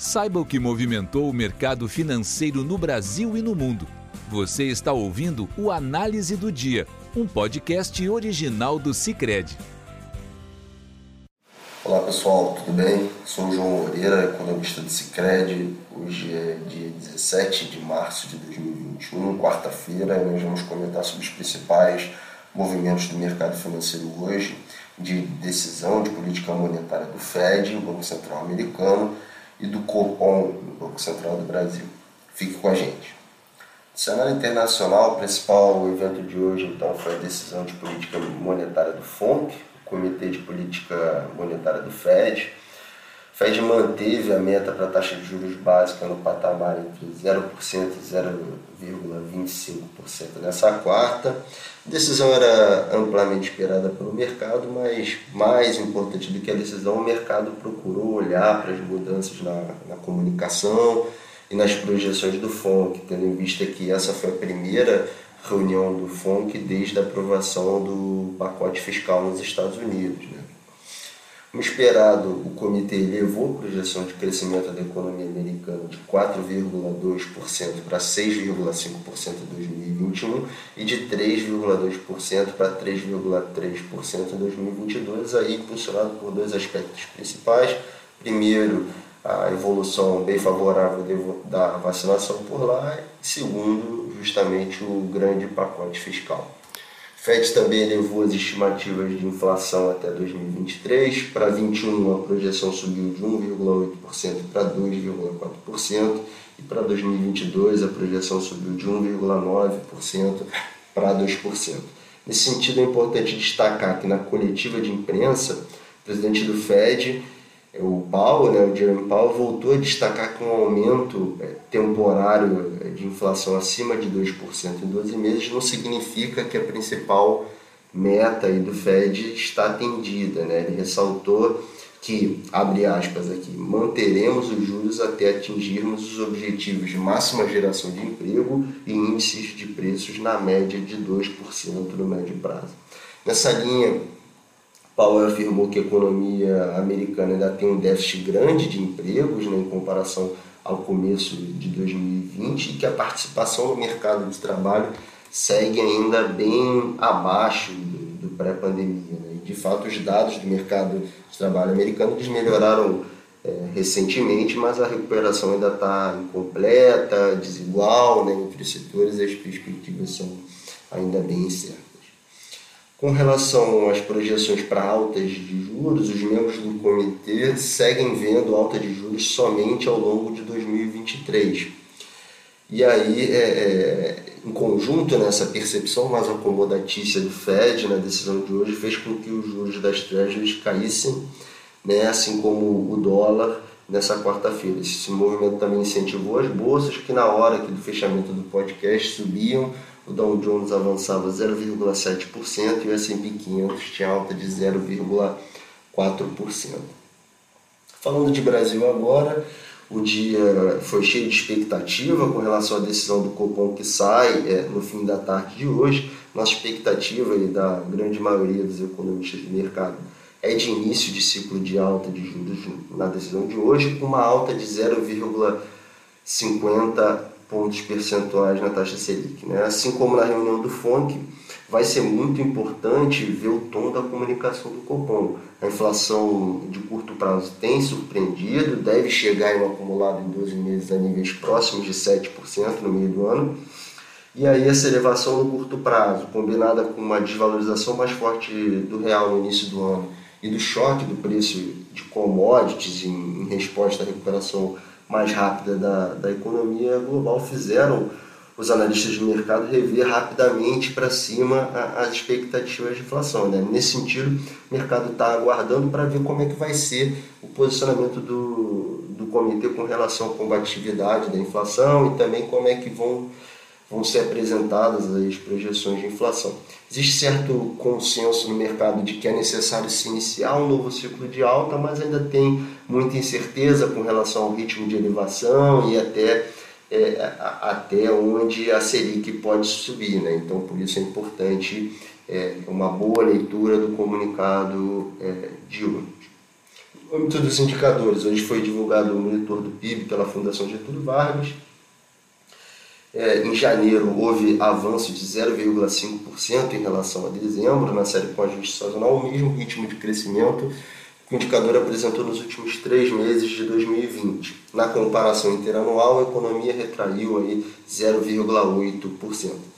Saiba o que movimentou o mercado financeiro no Brasil e no mundo. Você está ouvindo o Análise do Dia, um podcast original do Cicred. Olá pessoal, tudo bem? Sou o João Moreira, economista do Cicred. Hoje é dia 17 de março de 2021, quarta-feira, e nós vamos comentar sobre os principais movimentos do mercado financeiro hoje, de decisão de política monetária do Fed, o Banco Central Americano, e do Copom, do Banco Central do Brasil. Fique com a gente. No cenário internacional, o principal evento de hoje então foi a decisão de política monetária do FONC, o Comitê de Política Monetária do FED. FED manteve a meta para a taxa de juros básica no patamar entre 0% e 0,25% nessa quarta. A decisão era amplamente esperada pelo mercado, mas mais importante do que a decisão, o mercado procurou olhar para as mudanças na, na comunicação e nas projeções do FONC, tendo em vista que essa foi a primeira reunião do FONC desde a aprovação do pacote fiscal nos Estados Unidos. Né? Como esperado, o comitê elevou a projeção de crescimento da economia americana de 4,2% para 6,5% em 2021 e de 3,2% para 3,3% em 2022, aí impulsionado por dois aspectos principais. Primeiro, a evolução bem favorável da vacinação por lá e segundo, justamente o grande pacote fiscal. FED também elevou as estimativas de inflação até 2023. Para 2021, a projeção subiu de 1,8% para 2,4%. E para 2022, a projeção subiu de 1,9% para 2%. Nesse sentido, é importante destacar que na coletiva de imprensa, o presidente do FED o Powell, né, o Jeremy Powell, voltou a destacar que um aumento é, temporário é, de inflação acima de 2% em 12 meses não significa que a principal meta aí do Fed está atendida. Né? Ele ressaltou que, abre aspas aqui, manteremos os juros até atingirmos os objetivos de máxima geração de emprego e índices de preços na média de 2% no médio prazo. Nessa linha, Powell afirmou que a economia americana ainda tem um déficit grande de empregos né, em comparação ao começo de 2020 e que a participação no mercado de trabalho segue ainda bem abaixo do, pré-pandemia. Né? De fato, os dados do mercado de trabalho americano eles melhoraram é, recentemente, mas a recuperação ainda está incompleta, desigual né, entre os setores e as perspectivas são ainda bem incertas. Com relação às projeções para altas de juros, os membros do comitê seguem vendo alta de juros somente ao longo de 2023. E aí, é, é, em conjunto nessa percepção mais acomodatícia do Fed na decisão de hoje, fez com que os juros das Treasuries caíssem, né, assim como o dólar nessa quarta-feira. Esse movimento também incentivou as bolsas, que na hora do fechamento do podcast subiam o Dow Jones avançava 0,7% e o S&P 500 tinha alta de 0,4%. Falando de Brasil agora, o dia foi cheio de expectativa com relação à decisão do Copom que sai é, no fim da tarde de hoje. Nossa expectativa e da grande maioria dos economistas do mercado é de início de ciclo de alta de juros na decisão de hoje, com uma alta de 0,50 pontos percentuais na taxa Selic. Né? Assim como na reunião do FONC, vai ser muito importante ver o tom da comunicação do Copom. A inflação de curto prazo tem surpreendido, deve chegar em um acumulado em 12 meses a níveis próximos de 7% no meio do ano. E aí essa elevação no curto prazo, combinada com uma desvalorização mais forte do real no início do ano e do choque do preço de commodities em, resposta à recuperação mais rápida da, da economia global fizeram os analistas de mercado rever rapidamente para cima as expectativas de inflação. Né? Nesse sentido, o mercado está aguardando para ver como é que vai ser o posicionamento do, do comitê com relação à combatividade da inflação e também como é que vão vão ser apresentadas as projeções de inflação. Existe certo consenso no mercado de que é necessário se iniciar um novo ciclo de alta, mas ainda tem muita incerteza com relação ao ritmo de elevação e até, é, até onde a Selic pode subir. Né? Então, por isso é importante é, uma boa leitura do comunicado é, de hoje. Âmbito dos indicadores, hoje foi divulgado o monitor do PIB pela Fundação Getúlio Vargas. É, em janeiro houve avanço de 0,5% em relação a dezembro, na série com ajuste sazonal, o mesmo ritmo de crescimento que o indicador apresentou nos últimos três meses de 2020. Na comparação interanual, a economia retraiu aí 0,8%.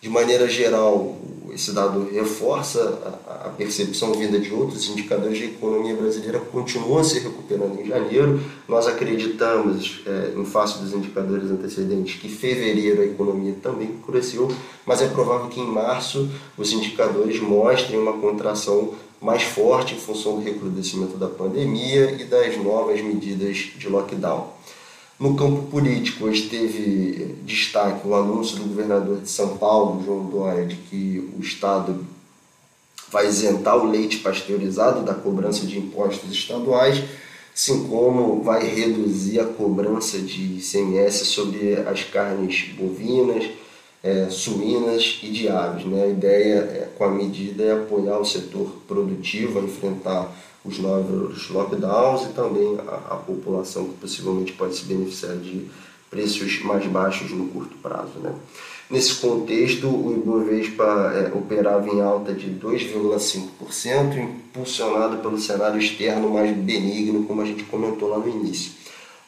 De maneira geral, esse dado reforça a, percepção vinda de outros indicadores de economia brasileira continua se recuperando em janeiro. Nós acreditamos, é, em face dos indicadores antecedentes, que fevereiro a economia também cresceu, mas é provável que em março os indicadores mostrem uma contração mais forte em função do recrudescimento da pandemia e das novas medidas de lockdown. No campo político, hoje teve destaque o anúncio do governador de São Paulo, João Dória, de que o Estado vai isentar o leite pasteurizado da cobrança de impostos estaduais, assim como vai reduzir a cobrança de ICMS sobre as carnes bovinas, é, suínas e de aves. Né? A ideia é, com a medida é apoiar o setor produtivo a enfrentar os novos lockdowns e também a, a população que possivelmente pode se beneficiar de preços mais baixos no curto prazo. Né? Nesse contexto, o Ibovespa é, operava em alta de 2,5%, impulsionado pelo cenário externo mais benigno, como a gente comentou lá no início.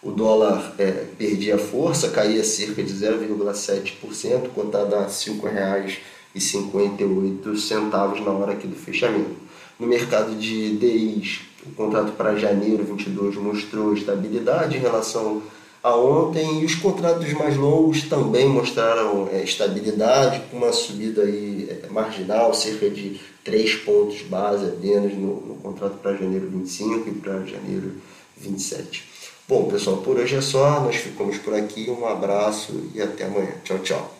O dólar é, perdia força, caía cerca de 0,7%, cotado a R$ 5,58 na hora aqui do fechamento. No mercado de DIs, o contrato para janeiro 22 mostrou estabilidade em relação a ontem e os contratos mais longos também mostraram é, estabilidade, com uma subida aí, é, marginal, cerca de 3 pontos base apenas no, no contrato para janeiro 25 e para janeiro 27. Bom, pessoal, por hoje é só. Nós ficamos por aqui. Um abraço e até amanhã. Tchau, tchau.